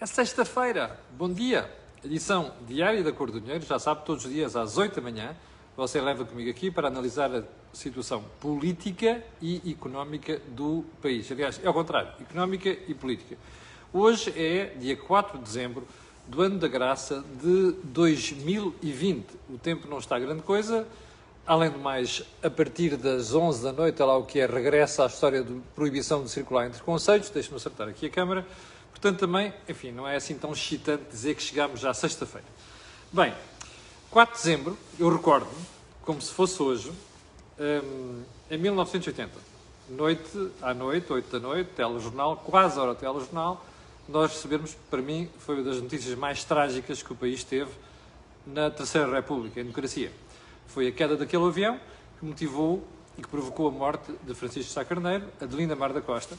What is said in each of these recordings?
É sexta-feira, bom dia! Edição diária da Cor do Dinheiro, já sabe, todos os dias às 8 da manhã. Você leva comigo aqui para analisar a situação política e económica do país. Aliás, é ao contrário, económica e política. Hoje é dia 4 de dezembro do ano da graça de 2020. O tempo não está grande coisa. Além do mais, a partir das 11 da noite, é lá o que é, regressa à história de proibição de circular entre conceitos. Deixe-me acertar aqui a câmara. Portanto, também, enfim, não é assim tão excitante dizer que chegámos já sexta-feira. Bem, 4 de dezembro, eu recordo-me, como se fosse hoje, um, em 1980, noite à noite, 8 da noite, telejornal, quase hora telejornal, nós recebemos, para mim, foi uma das notícias mais trágicas que o país teve na Terceira República, em democracia. Foi a queda daquele avião que motivou e que provocou a morte de Francisco Sá Carneiro, Adelinda Mar da Costa.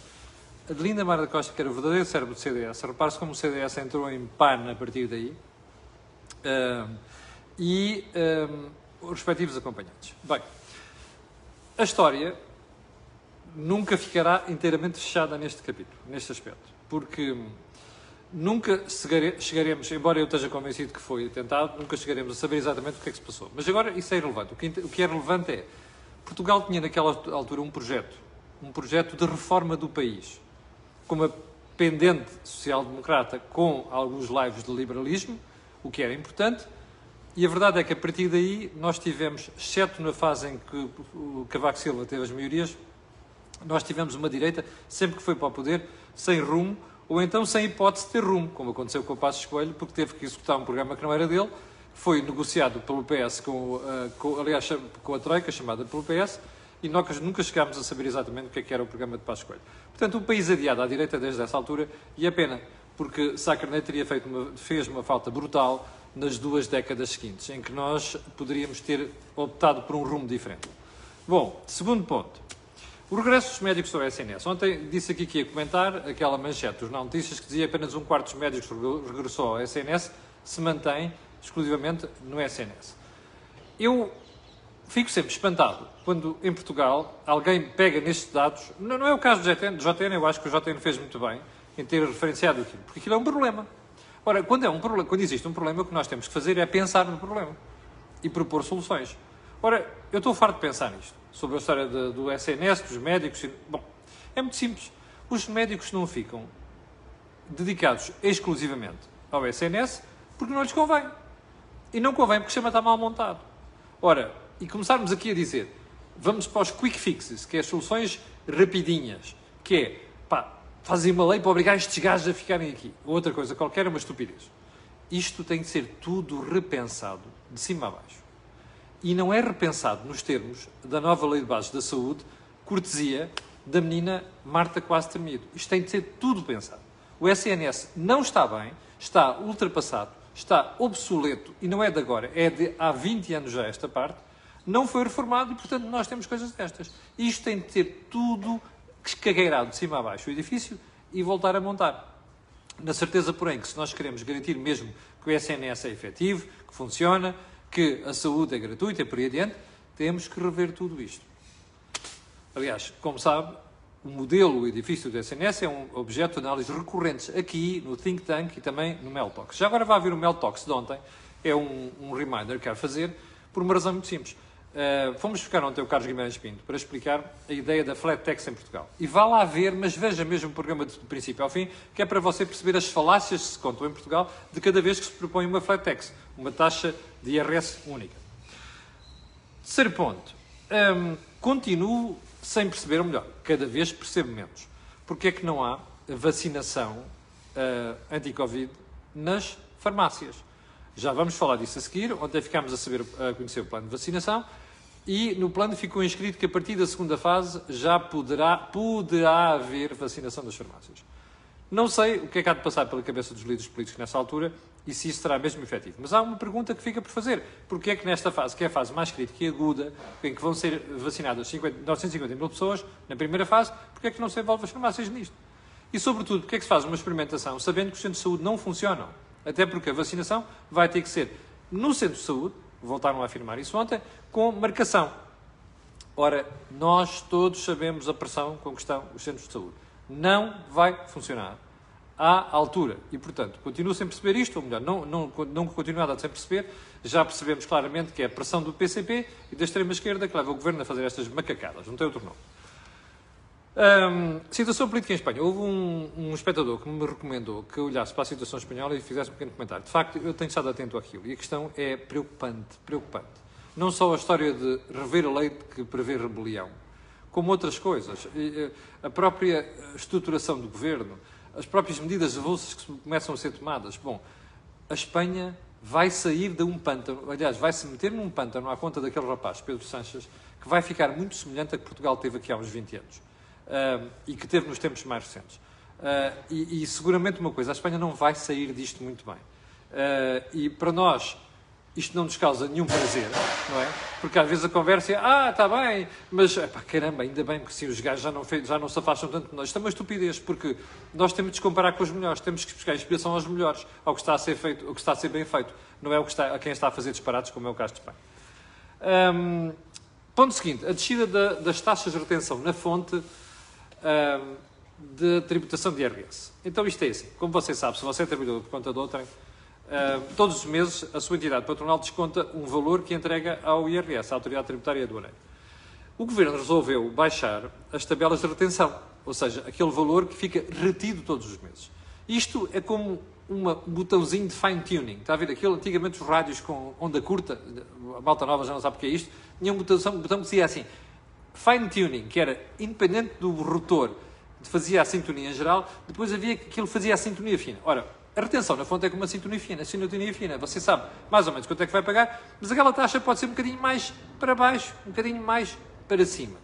Adelinda Mar da Costa, que era o verdadeiro cérebro do CDS. Repare-se como o CDS entrou em pan a partir daí. Um, e um, os respectivos acompanhantes. Bem, a história nunca ficará inteiramente fechada neste capítulo, neste aspecto, porque nunca chegaremos, embora eu esteja convencido que foi tentado, nunca chegaremos a saber exatamente o que é que se passou. Mas agora isso é irrelevante. O que é relevante é Portugal tinha naquela altura um projeto, um projeto de reforma do país, com uma pendente social-democrata com alguns lives de liberalismo, o que era importante, e a verdade é que a partir daí nós tivemos, exceto na fase em que o Cavaco Silva teve as maiorias, nós tivemos uma direita, sempre que foi para o poder, sem rumo, ou então sem hipótese de ter rumo, como aconteceu com o Passos Coelho, porque teve que executar um programa que não era dele, foi negociado pelo PS, com, uh, com, aliás, com a Troika, chamada pelo PS, e nós nunca chegámos a saber exatamente o que, é que era o programa de Passos Coelho. Portanto, um país adiado à direita desde essa altura, e é pena, porque Sá Carneiro teria feito uma, fez uma falta brutal nas duas décadas seguintes, em que nós poderíamos ter optado por um rumo diferente. Bom, segundo ponto. O regresso dos médicos ao SNS. Ontem disse aqui que ia comentar aquela manchete dos não notícias que dizia apenas um quarto dos médicos regressou ao SNS, se mantém exclusivamente no SNS. Eu fico sempre espantado quando em Portugal alguém pega nestes dados, não, é o caso do JTN, do JTN, eu acho que o JTN fez muito bem em ter referenciado aquilo, porque aquilo é um problema. Ora, quando, é um problema, quando existe um problema, o que nós temos que fazer é pensar no problema e propor soluções. Ora, eu estou farto de pensar nisto, sobre a história de, do SNS, dos médicos. Bom, é muito simples. Os médicos não ficam dedicados exclusivamente ao SNS porque não lhes convém. E não convém porque chama está mal montado. Ora, e começarmos aqui a dizer, vamos para os quick fixes, que é as soluções rapidinhas, que é, pá, uma lei para obrigar estes gajos a ficarem aqui. Outra coisa qualquer é uma estupidez. Isto tem de ser tudo repensado, de cima a baixo. E não é repensado nos termos da nova Lei de Bases da Saúde, cortesia da menina Marta Quase Termido. Isto tem de ser tudo pensado. O SNS não está bem, está ultrapassado, está obsoleto, e não é de agora, é de há 20 anos já esta parte, não foi reformado e, portanto, nós temos coisas destas. Isto tem de ser tudo escagueirado de cima a baixo o edifício e voltar a montar. Na certeza, porém, que se nós queremos garantir mesmo que o SNS é efetivo, que funciona, que a saúde é gratuita e por aí adiante, temos que rever tudo isto. Aliás, como sabe, o modelo, o edifício do SNS é um objeto de análise recorrentes aqui no Think Tank e também no Meltox. Já agora vai haver o Meltox de ontem, é um, um reminder que quero fazer, por uma razão muito simples. Uh, fomos buscar ontem o Carlos Guimarães Pinto para explicar a ideia da flat tax em Portugal. E vá lá ver, mas veja mesmo o programa de princípio ao fim, que é para você perceber as falácias que se contam em Portugal de cada vez que se propõe uma flat tax, uma taxa de IRS única. Terceiro ponto. Um, continuo sem perceber, melhor, cada vez percebo menos. Porque é que não há vacinação uh, anti-Covid nas farmácias? Já vamos falar disso a seguir. Ontem ficámos a, saber, a conhecer o plano de vacinação e no plano ficou inscrito que a partir da segunda fase já poderá, poderá haver vacinação das farmácias. Não sei o que é que há de passar pela cabeça dos líderes políticos nessa altura e se isso será mesmo efetivo. Mas há uma pergunta que fica por fazer. Porquê é que nesta fase, que é a fase mais crítica e aguda, em que vão ser vacinadas 50, 950 mil pessoas, na primeira fase, porquê é que não se envolve as farmácias nisto? E, sobretudo, porquê é que se faz uma experimentação sabendo que os centros de saúde não funcionam? Até porque a vacinação vai ter que ser no centro de saúde, voltaram a afirmar isso ontem, com marcação. Ora, nós todos sabemos a pressão com que estão os centros de saúde. Não vai funcionar à altura. E, portanto, continuo sem perceber isto, ou melhor, não, não, não continuo nada sem perceber. Já percebemos claramente que é a pressão do PCP e da extrema-esquerda que leva o governo a fazer estas macacadas, não tem outro nome. Um, situação política em Espanha. Houve um, um, espectador que me recomendou que olhasse para a situação espanhola e fizesse um pequeno comentário. De facto, eu tenho estado atento àquilo e a questão é preocupante, preocupante. Não só a história de rever a lei que prevê rebelião, como outras coisas. A própria estruturação do governo, as próprias medidas avulsas que começam a ser tomadas. Bom, a Espanha vai sair de um pântano, aliás, vai se meter num pântano à conta daquele rapaz, Pedro Sanches, que vai ficar muito semelhante a que Portugal teve aqui há uns 20 anos uh, e que teve nos tempos mais recentes. Uh, e, e, seguramente uma coisa, a Espanha não vai sair disto muito bem. Uh, e para nós, isto não nos causa nenhum prazer, não é? Porque às vezes a conversa é, ah, está bem, mas, epá, caramba, ainda bem que sim, os gajos já não, já não se afastam tanto de nós. Isto é uma estupidez, porque nós temos de nos comparar com os melhores, temos que buscar inspiração aos melhores, ao que está a ser feito, ao que está a ser bem feito, não é o que está, a quem está a fazer disparados, como é o caso de Espanha. Um, ponto seguinte, a descida da, das taxas de retenção na fonte de tributação de IRS. Então isto é assim, como você sabe, se você é trabalhador por conta de outrem, todos os meses a sua entidade patronal desconta um valor que entrega ao IRS, à Autoridade Tributária Aduaneira. O Governo resolveu baixar as tabelas de retenção, ou seja, aquele valor que fica retido todos os meses. Isto é como um botãozinho de fine-tuning. Está a ver? Aquilo, antigamente, os rádios com onda curta, a malta nova já não sabe o que é isto, tinha um botão, um botão que dizia assim, fine-tuning, que era independente do rotor, fazia a sintonia em geral, depois havia que ele fazia a sintonia fina. Ora, a retenção na fonte é como uma sintonia fina, a sintonia fina, você sabe mais ou menos quanto é que vai pagar, mas aquela taxa pode ser um bocadinho mais para baixo, um bocadinho mais para cima.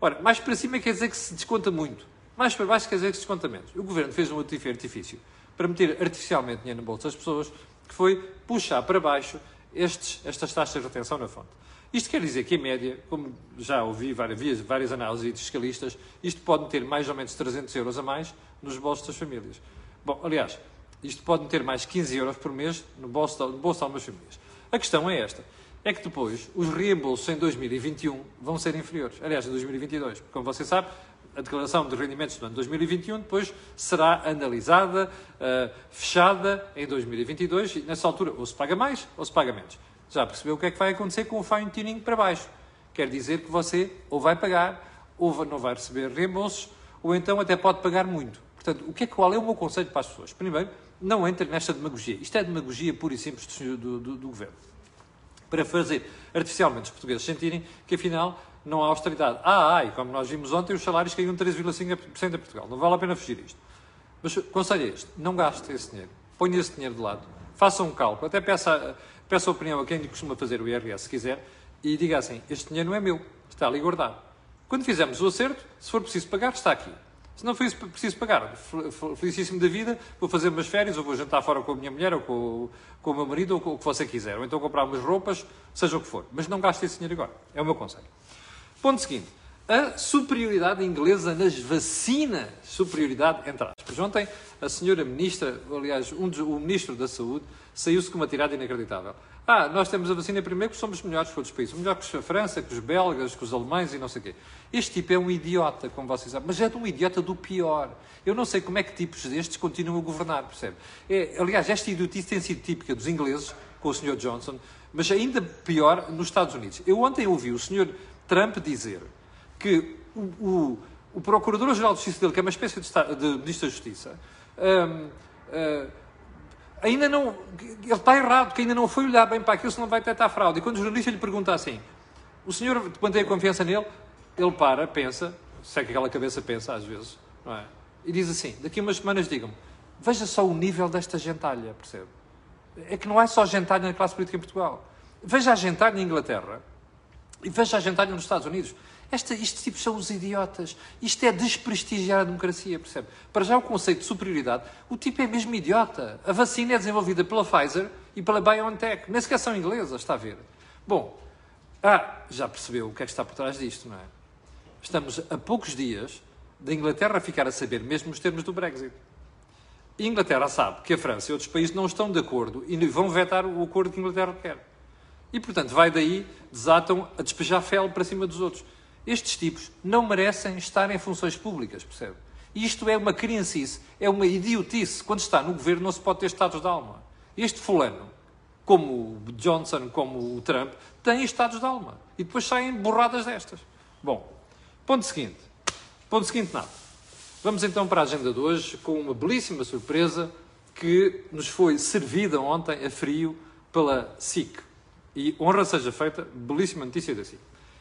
Ora, mais para cima quer dizer que se desconta muito, mais para baixo quer dizer que se desconta menos. O Governo fez um artifício para meter artificialmente dinheiro no bolso das pessoas, que foi puxar para baixo estes, estas taxas de retenção na fonte. Isto quer dizer que, em média, como já ouvi várias, várias análises de fiscalistas, isto pode ter mais ou menos 300 euros a mais nos bolsos das famílias. Bom, aliás, isto pode ter mais 15 euros por mês no bolso, no bolso de algumas famílias. A questão é esta. É que depois os reembolsos em 2021 vão ser inferiores. Aliás, em 2022. Como você sabe, a declaração de rendimentos do ano 2021 depois será analisada, uh, fechada em 2022 e nessa altura ou se paga mais ou se paga menos já percebeu o que é que vai acontecer com o fine tuning para baixo. Quer dizer que você ou vai pagar, ou não vai receber reembolsos, ou então até pode pagar muito. Portanto, o que é, qual é o meu conselho para as pessoas? Primeiro, não entre nesta demagogia. Isto é demagogia pura e simples do, do, do, governo. Para fazer artificialmente os portugueses sentirem que, afinal, não há austeridade. Ah, ai, como nós vimos ontem, os salários caíram 3,5% em Portugal. Não vale a pena fugir isto. Mas o conselho é este: não gaste esse dinheiro. Ponha esse dinheiro de lado. Faça um cálculo. Até peça Peço a opinião a quem costuma fazer o IRS, se quiser, e diga assim: este dinheiro não é meu, está ali guardado. Quando fizermos o acerto, se for preciso pagar, está aqui. Se não for preciso pagar, felicíssimo da vida, vou fazer umas férias, ou vou jantar fora com a minha mulher, ou com, com o meu marido, ou com o que você quiser. Ou então comprar umas roupas, seja o que for. Mas não gaste esse dinheiro agora. É o meu conselho. Ponto seguinte. A superioridade inglesa nas vacinas. Superioridade entre aspas. Ontem, a senhora ministra, aliás, um dos, o ministro da Saúde, saiu-se com uma tirada inacreditável. Ah, nós temos a vacina primeiro porque somos melhores que outros países. Melhor que a França, que os belgas, que os alemães e não sei o quê. Este tipo é um idiota, como vocês sabem, mas é de um idiota do pior. Eu não sei como é que tipos destes continuam a governar, percebe? É, aliás, esta idiotice tem sido típica dos ingleses, com o Sr. Johnson, mas ainda pior nos Estados Unidos. Eu ontem ouvi o Sr. Trump dizer que o, o, o Procurador-Geral de Justiça dele, que é uma espécie de, de Ministro da Justiça, um, uh, hum, ainda não. Ele está errado, que ainda não foi olhar bem para aquilo, senão vai detectar fraude. E quando o jornalista lhe pergunta assim: o senhor mantém confiança nele? Ele para, pensa, sei é que aquela cabeça pensa às vezes, não é? E diz assim: daqui a umas semanas digam-me, veja só o nível desta gentalha, percebe? É que não é só gentalha na classe política em Portugal. Veja a gentalha na Inglaterra e veja a gentalha nos Estados Unidos. Esta, estes tipos são os idiotas. Isto é desprestigiar a democracia, percebe? Para já o conceito de superioridade, o tipo é mesmo idiota. A vacina é desenvolvida pela Pfizer e pela BioNTech. Nem sequer são inglesas, está a ver? Bom, ah, já percebeu o que é que está por trás disto, não é? Estamos a poucos dias da Inglaterra ficar a saber mesmo os termos do Brexit. A Inglaterra sabe que a França e outros países não estão de acordo e vão vetar o acordo que a Inglaterra quer. E, portanto, vai daí, desatam a despejar fel para cima dos outros. Estes tipos não merecem estar em funções públicas, percebe? E isto é uma criancice, é uma idiotice. Quando está no governo não se pode ter estados de alma. Este fulano, como o Johnson, como o Trump, tem estados de alma. E depois saem borradas destas. Bom, ponto seguinte. Ponto seguinte, nada. Vamos então para a agenda de hoje com uma belíssima surpresa que nos foi servida ontem a frio pela SIC. E honra seja feita, belíssima notícia da SIC.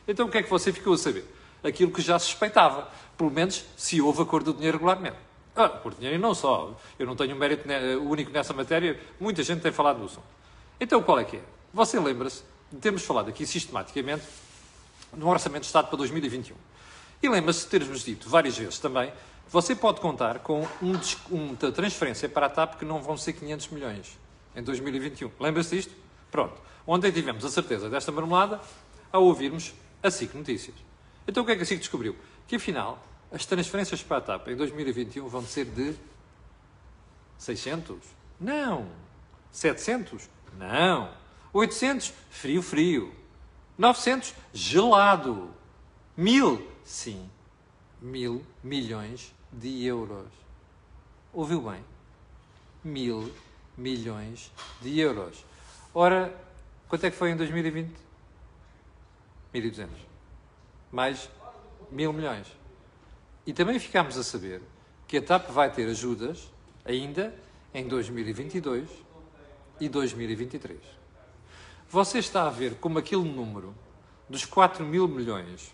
Então o que é que você ficou a saber? Aquilo que já suspeitava. Pelo menos se houve acordo do dinheiro regularmente. Ah, por dinheiro e não só. Eu não tenho mérito único nessa matéria, muita gente tem falado do assunto. Então qual é que é? Você lembra-se de termos falado aqui sistematicamente no Orçamento de Estado para 2021. E lembra-se de termos dito várias vezes também você pode contar com um, uma transferência para a TAP que não vão ser 500 milhões em 2021. Lembra-se disto? Pronto. Ontem tivemos a certeza desta marmelada ao ouvirmos a SIC Notícias. Então o que é que a SIC descobriu? Que afinal as transferências para a TAP em 2021 vão ser de 600? Não. 700? Não. 800? Frio, frio. 900? Gelado. 1000? Sim. Mil milhões de euros. Ouviu bem? Mil milhões de euros. Ora, quanto é que foi em 2020? 1.200. Mais mil milhões. E também ficámos a saber que a TAP vai ter ajudas ainda em 2022 e 2023. Você está a ver como aquele número dos 4 mil milhões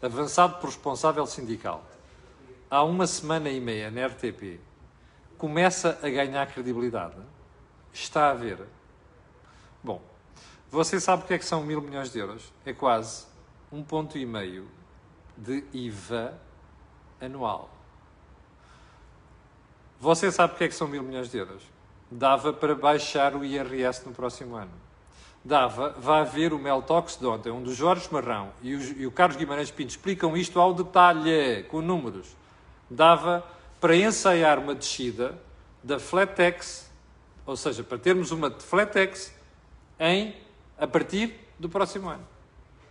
avançado por responsável sindical há uma semana e meia na RTP, começa a ganhar credibilidade? Está a ver? Bom, você sabe o que é que são mil milhões de euros? É quase um ponto e meio de IVA anual. Você sabe o que é que são mil milhões de euros? Dava para baixar o IRS no próximo ano dava, vai ver o Mel Talks de ontem, onde o Jorge Marrão e o, e o Carlos Guimarães Pinto explicam isto ao detalhe, com números. Dava para ensaiar uma descida da Flatex, ou seja, para termos uma Flatex em, a partir do próximo ano.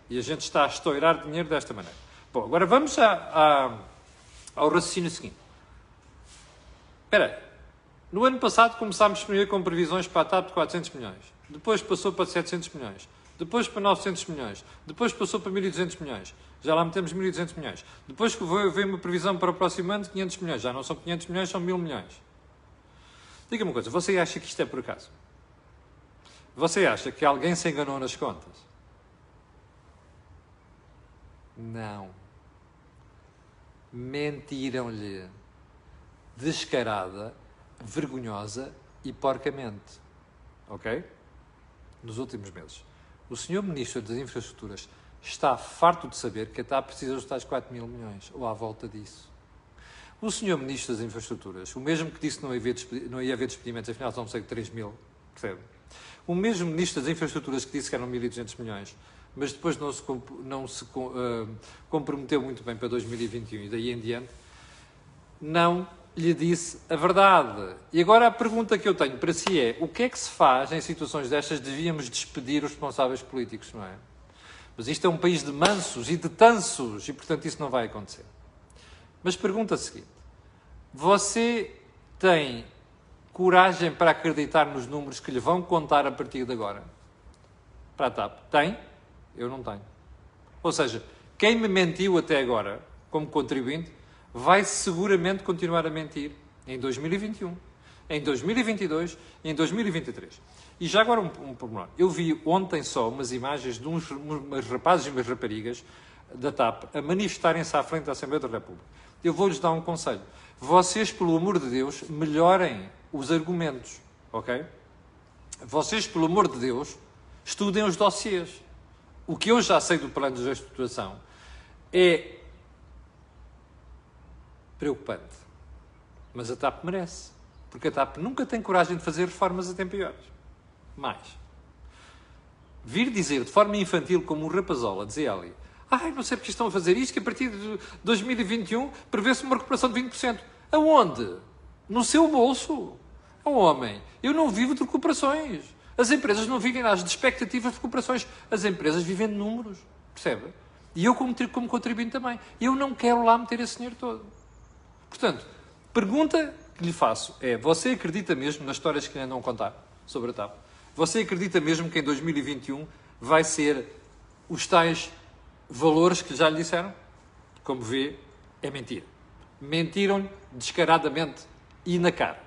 E a gente está a estourar dinheiro desta maneira. Bom, agora vamos a, a, ao raciocínio seguinte. Espera. No ano passado começámos primeiro com previsões para a TAP de 400 milhões depois passou para 700 milhões, depois para 900 milhões, depois passou para 1.200 milhões, já lá metemos 1.200 milhões, depois veio uma previsão para o próximo ano de 500 milhões, já não são 500 milhões, são 1.000 milhões. Diga-me uma coisa, você acha que isto é por acaso? Você acha que alguém se enganou nas contas? Não. Mentiram-lhe. Descarada, vergonhosa e porcamente. Ok? nos últimos meses. O senhor Ministro das Infraestruturas está farto de saber que a TAP precisa dos tais 4 mil milhões, ou à volta disso. O senhor Ministro das Infraestruturas, o mesmo que disse que não ia haver, não ia haver despedimentos, afinal são sei 3 mil, percebe? O mesmo Ministro das Infraestruturas que disse que eram 1.200 milhões, mas depois não se, não se uh, comprometeu muito bem para 2021 e daí em diante, não lhe disse a verdade. E agora a pergunta que eu tenho para si é: o que é que se faz em situações destas? Devíamos despedir os responsáveis políticos, não é? Mas isto é um país de mansos e de tansos e, portanto, isso não vai acontecer. Mas pergunta a seguinte: você tem coragem para acreditar nos números que lhe vão contar a partir de agora? Para a TAP? Tem? Eu não tenho. Ou seja, quem me mentiu até agora, como contribuinte, vai seguramente continuar a mentir em 2021, em 2022 e em 2023. E já agora um, um pormenor. Eu vi ontem só umas imagens de uns, uns rapazes e umas raparigas da TAP a manifestarem-se à frente da Assembleia da República. Eu vou-lhes dar um conselho. Vocês, pelo amor de Deus, melhorem os argumentos, ok? Vocês, pelo amor de Deus, estudem os dossiês. O que eu já sei do plano de reestruturação é preocupante. Mas a TAP merece. Porque a TAP nunca tem coragem de fazer reformas até piores. Mais. Vir dizer de forma infantil, como um rapazola, dizia ali, ai, não sei porque estão a fazer isto, que a partir de 2021 prevê-se uma recuperação de 20%. Aonde? No seu bolso. Oh, homem, eu não vivo de recuperações. As empresas não vivem de expectativas de recuperações. As empresas vivem de números. Percebe? E eu, como, como contribuinte também. Eu não quero lá meter esse dinheiro todo. Portanto, pergunta que lhe faço é: você acredita mesmo nas histórias que lhe andam a contar sobre a TAP? Você acredita mesmo que em 2021 vai ser os tais valores que já lhe disseram? Como vê, é mentira. Mentiram descaradamente e na cara.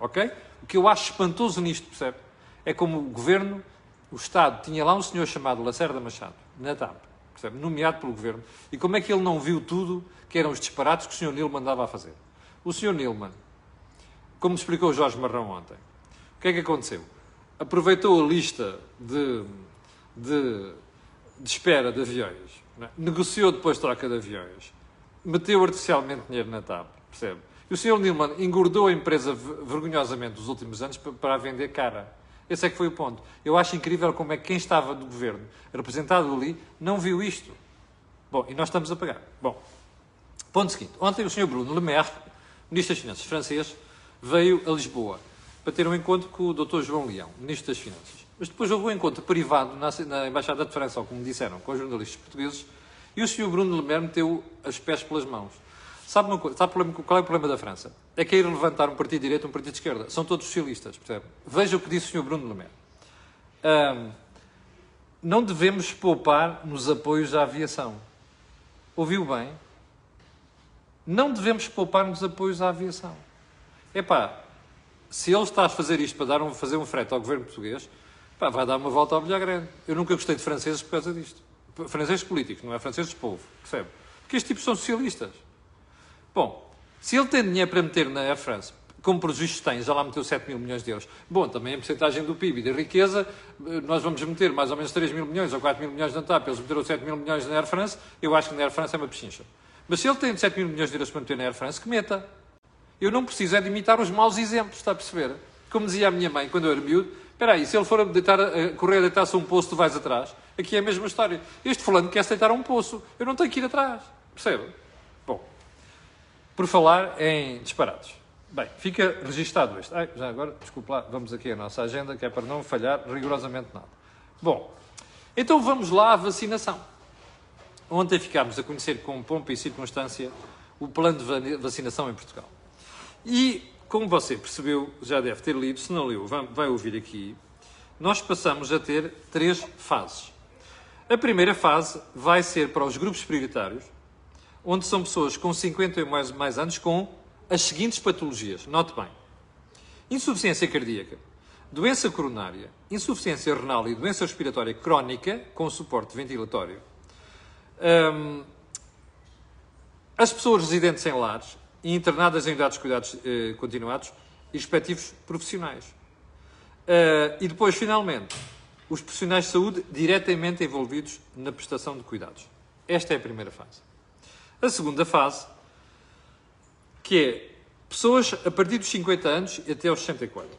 Ok? O que eu acho espantoso nisto, percebe? É como o governo, o Estado, tinha lá um senhor chamado Lacerda Machado, na TAP, percebe? Nomeado pelo governo. E como é que ele não viu tudo que eram os disparates que o senhor Nilo mandava a fazer? O senhor Nilman, como explicou Jorge Marrão ontem, o que é que aconteceu? Aproveitou a lista de, de, de espera de aviões, é? negociou depois troca de aviões, meteu artificialmente dinheiro na TAP, percebe? E o Sr. Nilman engordou a empresa vergonhosamente nos últimos anos para a vender cara. Esse é que foi o ponto. Eu acho incrível como é que quem estava do governo, representado ali, não viu isto. Bom, e nós estamos a pagar. Bom, ponto seguinte. Ontem o Sr. Bruno Le Maire, Ministro das Finanças francês, veio a Lisboa para ter um encontro com o Dr. João Leão, Ministro das Finanças. Mas depois houve um encontro privado na, Embaixada de França, ou como disseram, com os jornalistas portugueses, e o Sr. Bruno Le Maire meteu as pés pelas mãos. Sabe, uma coisa, sabe qual é o problema da França? É que é ir levantar um partido de direita um partido de esquerda. São todos socialistas, percebe? Veja o que disse o Sr. Bruno Le Maire. Um, não devemos poupar nos apoios à aviação. Ouviu bem? Não devemos poupar nos apoios à aviação. Epá, se ele está a fazer isto para dar um, fazer um frete ao governo português, pá, vai dar uma volta ao bilhar grande. Eu nunca gostei de franceses por causa disto. Franceses políticos, não é franceses de povo, percebe? Porque estes tipos são socialistas. Bom, se ele tem dinheiro para meter na Air France, como prejuízos tem, já lá meteu 7 mil milhões de euros. Bom, também a porcentagem do PIB e da riqueza, eh, nós vamos meter mais ou menos 3 mil milhões ou 4 mil milhões na TAP, eles meteram 7 mil milhões na Air France, eu acho que na Air France é uma pechincha. Mas se ele tem 7 mil milhões de euros para meter na Air France, que meta. Eu não preciso é de imitar os maus exemplos, está a perceber? Como dizia a minha mãe quando eu era miúdo, espera aí, se ele for a, deitar, a correr a deitar-se a um poço, tu vais atrás. Aqui é a mesma história. Este fulano quer-se deitar a um poço, eu não tenho que ir atrás. Percebe? Por falar em disparados. Bem, fica registado este. Ai, já agora, desculpe lá, vamos aqui à nossa agenda, que é para não falhar rigorosamente nada. Bom, então vamos lá à vacinação. Ontem ficámos a conhecer com pompa e circunstância o plano de vacinação em Portugal. E, como você percebeu, já deve ter lido, se não leu, vai ouvir aqui, nós passamos a ter três fases. A primeira fase vai ser para os grupos prioritários, onde são pessoas com 50 ou mais, mais anos com as seguintes patologias. Note bem: insuficiência cardíaca, doença coronária, insuficiência renal e doença respiratória crónica com suporte ventilatório. Um, as pessoas residentes em lares e internadas em unidades de cuidados eh, continuados e respectivos profissionais. Uh, e depois, finalmente, os profissionais de saúde diretamente envolvidos na prestação de cuidados. Esta é a primeira fase. A segunda fase, que é pessoas a partir dos 50 anos até aos 64.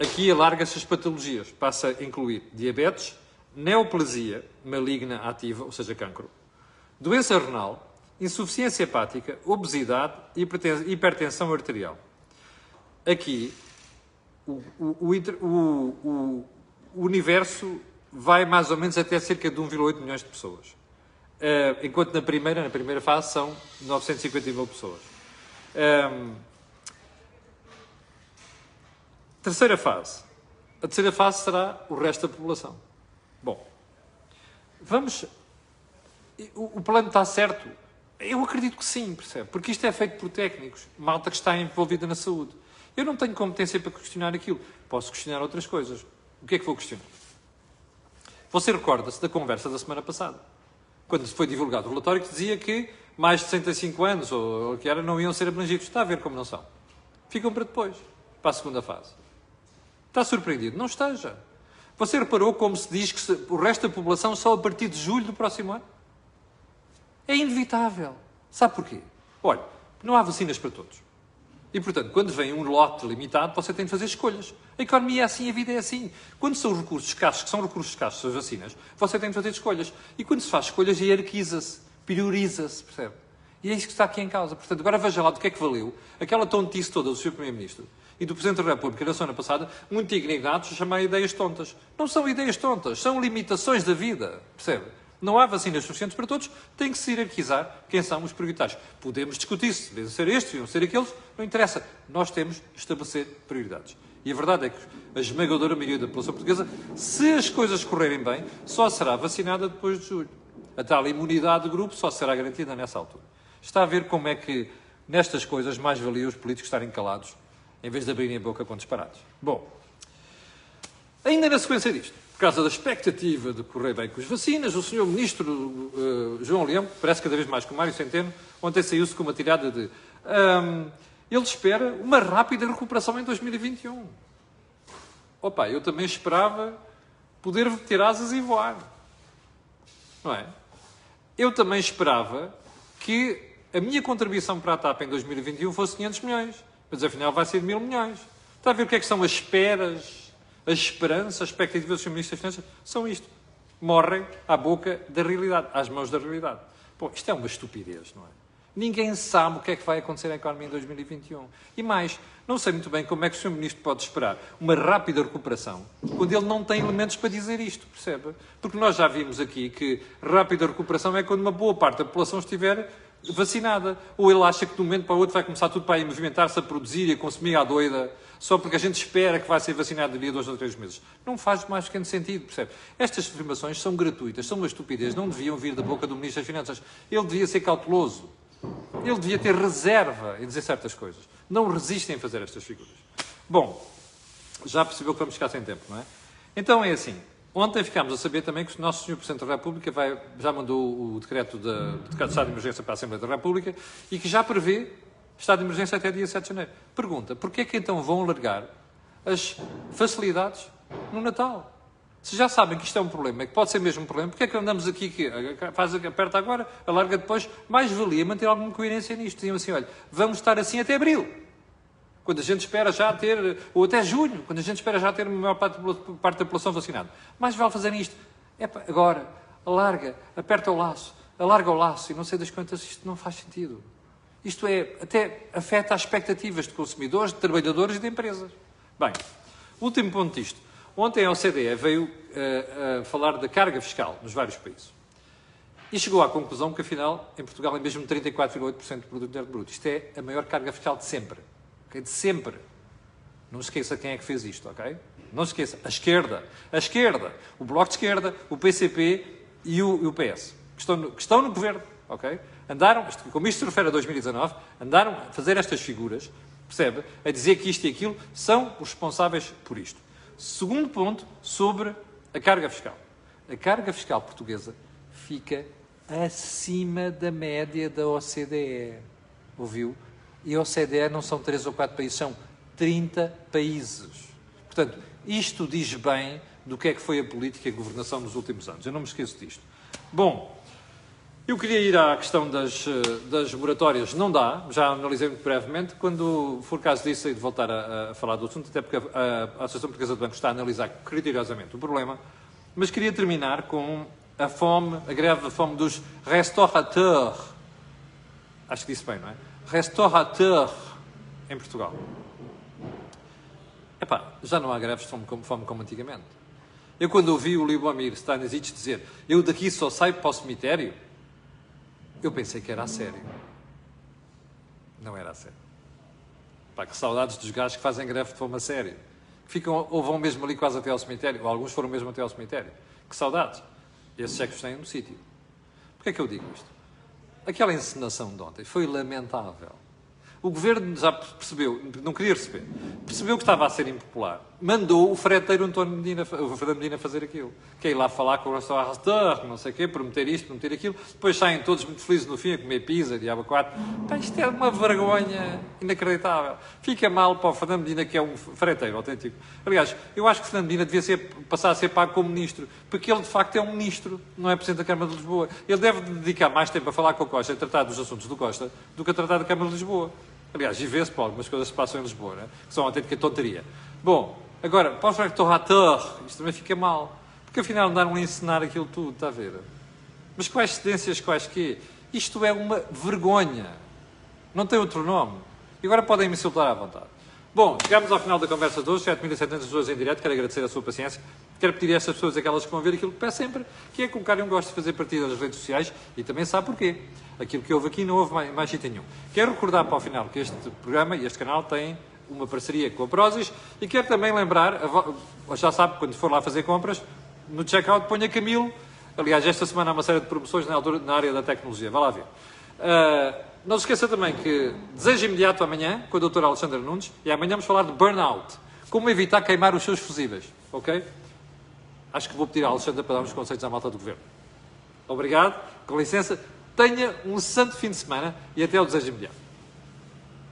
Aqui alarga-se as patologias, passa a incluir diabetes, neoplasia maligna ativa, ou seja, cancro, doença renal, insuficiência hepática, obesidade e hipertensão arterial. Aqui, o, o, o, o universo vai mais ou menos até cerca de 1,8 milhões de pessoas. Uh, enquanto na primeira, na primeira fase, são 950 mil pessoas. Um, ehm, terceira fase. A terceira fase será o resto da população. Bom, vamos. O, o plano está certo? Eu acredito que sim, percebe? Porque isto é feito por técnicos, malta que está envolvida na saúde. Eu não tenho competência para questionar aquilo. Posso questionar outras coisas. O que é que vou questionar? Você recorda-se da conversa da semana passada? Quando foi divulgado o relatório, que dizia que mais de 65 anos, ou o que era, não iam ser abrangidos. Está a ver como não são. Ficam para depois, para a segunda fase. Está surpreendido? Não esteja. Você reparou como se diz que o resto da população só a partir de julho do próximo ano? É inevitável. Sabe porquê? Olha, não há vacinas para todos. E, portanto, quando vem um lote limitado, você tem de fazer escolhas. A economia é assim, a vida é assim. Quando são recursos escassos, que são recursos escassos, as vacinas, você tem de fazer escolhas. E quando se faz escolhas, hierarquiza-se, prioriza-se, percebe? E é isso que está aqui em causa. Portanto, agora veja lá do que é que valeu aquela tontice toda do Sr. Primeiro-Ministro e do Presidente da República na semana passada, muito indignados, chamar ideias tontas. Não são ideias tontas, são limitações da vida, percebe? Não há vacinas suficientes para todos, tem que se hierarquizar quem são os prioritários. Podemos discutir se devem ser estes, devem ser aqueles, não interessa. Nós temos de estabelecer prioridades. E a verdade é que a esmagadora maioria da população portuguesa, se as coisas correrem bem, só será vacinada depois de julho. A tal imunidade de grupo só será garantida nessa altura. Está a ver como é que, nestas coisas, mais valia os políticos estarem calados, em vez de abrirem a boca com disparados. Bom, ainda na sequência disto, causa da expectativa de correr bem com as vacinas, o senhor ministro uh, João Leão, parece cada vez mais com Mário Centeno, ontem saiu-se com uma tirada de... Um, ele espera uma rápida recuperação em 2021. Opa, eu também esperava poder ter asas e voar. Não é? Eu também esperava que a minha contribuição para a TAP em 2021 fosse 500 milhões. Mas afinal vai ser de mil milhões. Está a ver o que é que são as esperas, as esperanças, as expectativas dos Ministros das Finanças? São isto. Morrem à boca da realidade, às mãos da realidade. Bom, isto é uma estupidez, não é? Ninguém sabe o que é que vai acontecer na economia em 2021. E mais, não sei muito bem como é que o Sr. Ministro pode esperar uma rápida recuperação quando ele não tem elementos para dizer isto, percebe? Porque nós já vimos aqui que rápida recuperação é quando uma boa parte da população estiver vacinada. Ou ele acha que de um momento para o outro vai começar tudo para aí movimentar-se, a produzir e a consumir à doida, só porque a gente espera que vai ser vacinado daqui a dois ou três meses. Não faz mais pequeno sentido, percebe? Estas afirmações são gratuitas, são uma estupidez, não deviam vir da boca do Ministro das Finanças. Ele devia ser cauteloso. Ele devia ter reserva em dizer certas coisas. Não resistem a fazer estas figuras. Bom, já percebeu que vamos ficar sem tempo, não é? Então é assim. Ontem ficámos a saber também que o nosso Sr. Presidente da República vai, já mandou o decreto de, de Estado de Emergência para a Assembleia da República e que já prevê Estado de Emergência até dia 7 de janeiro. Pergunta, porquê é que então vão largar as facilidades no Natal? Se já sabem que isto é um problema, é que pode ser mesmo um problema, porque é que andamos aqui, que faz, aperta agora, alarga depois, mais valia manter alguma coerência nisto. Diziam assim, olha, vamos estar assim até abril. Quando a gente espera já ter, ou até julho, quando a gente espera já ter a maior parte, parte da população vacinada. Mais vale fazerem isto. É agora, alarga, aperta o laço, alarga o laço, e não sei das quantas, isto não faz sentido. Isto é, até afeta as expectativas de consumidores, de trabalhadores e de empresas. Bem, último ponto disto. Ontem a OCDE veio uh, uh, falar da carga fiscal nos vários países. E chegou à conclusão que, afinal, em Portugal é mesmo 34,8% do produto interno bruto. Isto é a maior carga fiscal de sempre. Okay? De sempre. Não esqueça quem é que fez isto, ok? Não esqueça. A esquerda. A esquerda. O Bloco de Esquerda, o PCP e o, e o PS. Que estão, no, que estão no governo, ok? Andaram, como isto se refere a 2019, andaram a fazer estas figuras, percebe? A dizer que isto e aquilo são os responsáveis por isto. Segundo ponto, sobre a carga fiscal. A carga fiscal portuguesa fica acima da média da OCDE. Ouviu? E a OCDE não são três ou quatro países, são 30 países. Portanto, isto diz bem do que é que foi a política e a governação nos últimos anos. Eu não me esqueço disto. Bom, eu queria ir à questão das, eh, das moratórias. Não dá, já analisei muito brevemente. Quando for caso disso, hei de voltar a, a falar do assunto, até porque a, a Associação Portuguesa de Bancos está a analisar criteriosamente o problema. Mas queria terminar com a fome, a greve da fome dos restaurateurs. Acho que disse bem, não é? Restaurateurs em Portugal. Epá, já não há greves de fome como, fome como antigamente. Eu, quando ouvi o Libomir Stanisic dizer eu daqui só saio para o cemitério, eu pensei que era a sério. Não era a sério. Pá, que saudades dos gajos que fazem greve de fome a sério. Ficam, ou vão mesmo ali quase até ao cemitério, ou alguns foram mesmo até ao cemitério. Que saudades. Esses é que têm no sítio. Porquê é que eu digo isto? Aquela encenação de ontem foi lamentável. O governo já percebeu, não queria receber, percebeu que estava a ser impopular. Mandou o freteiro António Medina, o Fernando Medina fazer aquilo. Que é ir lá falar com o restaurante, não sei o quê, prometer isto, prometer aquilo. Depois saem todos muito felizes no fim a comer pizza, diabo 4. Pá, isto é uma vergonha inacreditável. Fica mal para o Fernando Medina, que é um freteiro autêntico. Aliás, eu acho que o Fernando Medina devia ser, passar a ser pago como ministro, porque ele de facto é um ministro, não é Presidente da Câmara de Lisboa. Ele deve dedicar mais tempo a falar com o Costa, a tratar dos assuntos do Costa, do que a tratar da Câmara de Lisboa. Aliás, e vê-se por algumas coisas que passam em Lisboa, né? que são autêntica tonteria. Bom, agora, para o rector isto também fica mal. Porque afinal andaram a ensinar aquilo tudo, está a ver? Mas quais cedências, quais quê? Isto é uma vergonha. Não tem outro nome. E agora podem me insultar à vontade. Bom, chegamos ao final da conversa de hoje, 7.700 pessoas em direto, quero agradecer a sua paciência. Quero pedir a estas pessoas, aquelas que vão ver aquilo que peço sempre, que é colocarem um gosto de fazer partida nas redes sociais e também sabe porquê. Aquilo que houve aqui não houve mais, mais sítio nenhum. Quero recordar para o final que este programa e este canal têm uma parceria com a Prozis e quero também lembrar, já sabe, quando for lá fazer compras, no checkout ponha Camilo. Aliás, esta semana há uma série de promoções na, na área da tecnologia. Vá lá ver. Uh, não se esqueça também que desejo imediato amanhã com o Dr. Alexandre Nunes e amanhã vamos falar de burnout. Como evitar queimar os seus fusíveis. Ok? Acho que vou pedir à Alexandre para dar uns conceitos à malta do governo. Obrigado, com licença. Tenha um santo fim de semana e até ao desejo imediato.